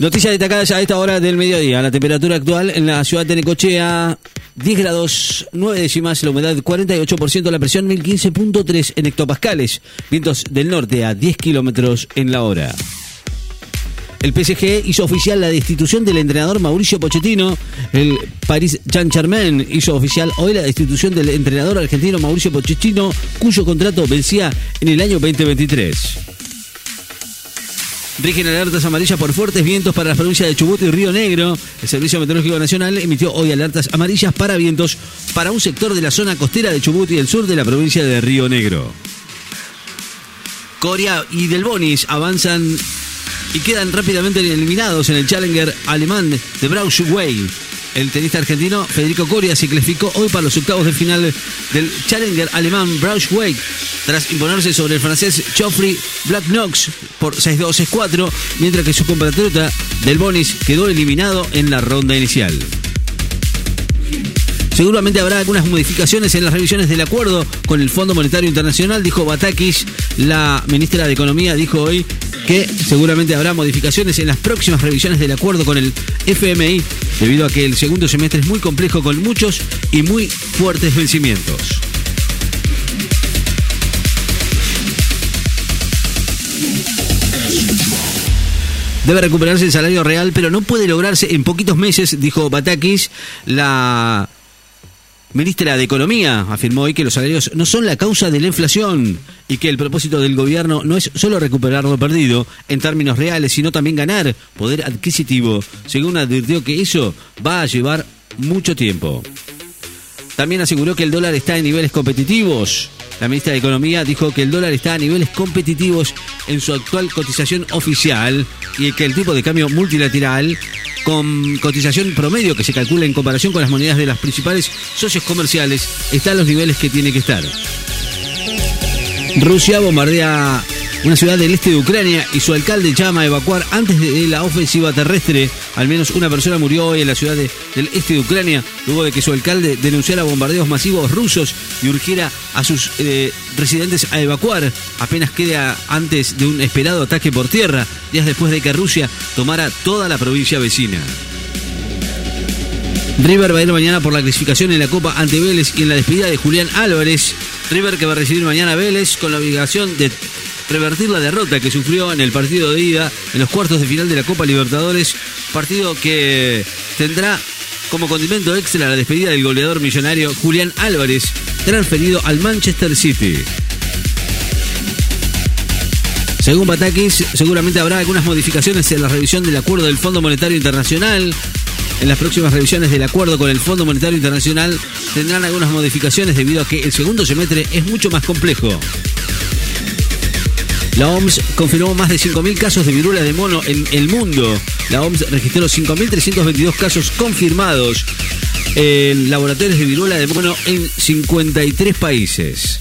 Noticias destacadas a esta hora del mediodía. La temperatura actual en la ciudad de Necochea, 10 grados 9 décimas, la humedad 48%, la presión 1015.3 en hectopascales. Vientos del norte a 10 kilómetros en la hora. El PSG hizo oficial la destitución del entrenador Mauricio Pochettino. El Paris Saint-Germain hizo oficial hoy la destitución del entrenador argentino Mauricio Pochettino, cuyo contrato vencía en el año 2023. Rigen alertas amarillas por fuertes vientos para las provincias de Chubut y Río Negro. El Servicio Meteorológico Nacional emitió hoy alertas amarillas para vientos para un sector de la zona costera de Chubut y el sur de la provincia de Río Negro. Corea y Del Bonis avanzan y quedan rápidamente eliminados en el Challenger alemán de Braunschweig. El tenista argentino Federico Coria se clasificó hoy para los octavos de final del Challenger alemán Braunschweig tras imponerse sobre el francés Geoffrey Black Knox por 6-2, 6-4, mientras que su compatriota Del Bonis quedó eliminado en la ronda inicial. Seguramente habrá algunas modificaciones en las revisiones del acuerdo con el Fondo Monetario Internacional, dijo Batakis. La ministra de Economía dijo hoy que seguramente habrá modificaciones en las próximas revisiones del acuerdo con el FMI, debido a que el segundo semestre es muy complejo con muchos y muy fuertes vencimientos. Debe recuperarse el salario real, pero no puede lograrse en poquitos meses, dijo Batakis. La ministra de Economía afirmó hoy que los salarios no son la causa de la inflación y que el propósito del gobierno no es solo recuperar lo perdido en términos reales, sino también ganar poder adquisitivo, según advirtió que eso va a llevar mucho tiempo. También aseguró que el dólar está en niveles competitivos. La ministra de Economía dijo que el dólar está a niveles competitivos en su actual cotización oficial y que el tipo de cambio multilateral con cotización promedio que se calcula en comparación con las monedas de las principales socios comerciales está a los niveles que tiene que estar. Rusia bombardea una ciudad del este de Ucrania y su alcalde llama a evacuar antes de la ofensiva terrestre. Al menos una persona murió hoy en la ciudad del este de Ucrania luego de que su alcalde denunciara bombardeos masivos rusos y urgiera a sus eh, residentes a evacuar. Apenas queda antes de un esperado ataque por tierra, días después de que Rusia tomara toda la provincia vecina. River va a ir mañana por la clasificación en la Copa ante Vélez y en la despedida de Julián Álvarez. River que va a recibir mañana a Vélez con la obligación de revertir la derrota que sufrió en el partido de ida en los cuartos de final de la Copa Libertadores, partido que tendrá como condimento extra la despedida del goleador millonario Julián Álvarez, transferido al Manchester City. Según Batakis, seguramente habrá algunas modificaciones en la revisión del acuerdo del Fondo Monetario Internacional. En las próximas revisiones del acuerdo con el Fondo Monetario Internacional tendrán algunas modificaciones debido a que el segundo semestre es mucho más complejo. La OMS confirmó más de 5.000 casos de viruela de mono en el mundo. La OMS registró 5.322 casos confirmados en laboratorios de viruela de mono en 53 países.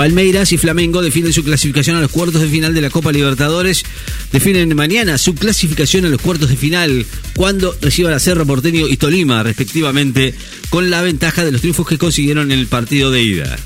Palmeiras y Flamengo definen su clasificación a los cuartos de final de la Copa Libertadores. Definen mañana su clasificación a los cuartos de final cuando reciban a Cerro Porteño y Tolima, respectivamente, con la ventaja de los triunfos que consiguieron en el partido de ida.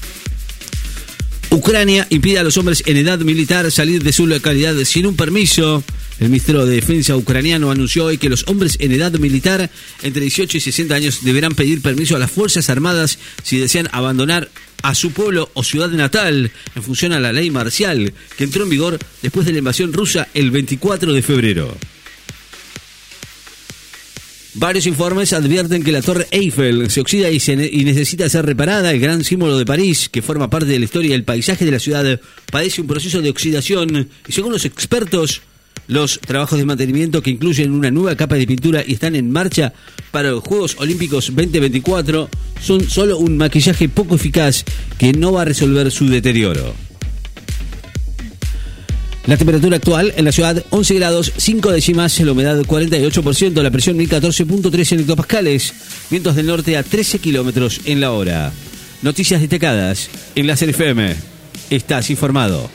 Ucrania impide a los hombres en edad militar salir de su localidad sin un permiso. El ministro de Defensa ucraniano anunció hoy que los hombres en edad militar entre 18 y 60 años deberán pedir permiso a las Fuerzas Armadas si desean abandonar a su pueblo o ciudad natal en función a la ley marcial que entró en vigor después de la invasión rusa el 24 de febrero. Varios informes advierten que la Torre Eiffel se oxida y, necesita ser reparada. El gran símbolo de París, que forma parte de la historia y el paisaje de la ciudad, padece un proceso de oxidación. Y según los expertos, los trabajos de mantenimiento que incluyen una nueva capa de pintura y están en marcha para los Juegos Olímpicos 2024 son solo un maquillaje poco eficaz que no va a resolver su deterioro. La temperatura actual en la ciudad 11 grados 5 décimas, la humedad 48%, la presión 1014.3 en hectopascales, vientos del norte a 13 kilómetros en la hora. Noticias destacadas en la FM. Estás informado.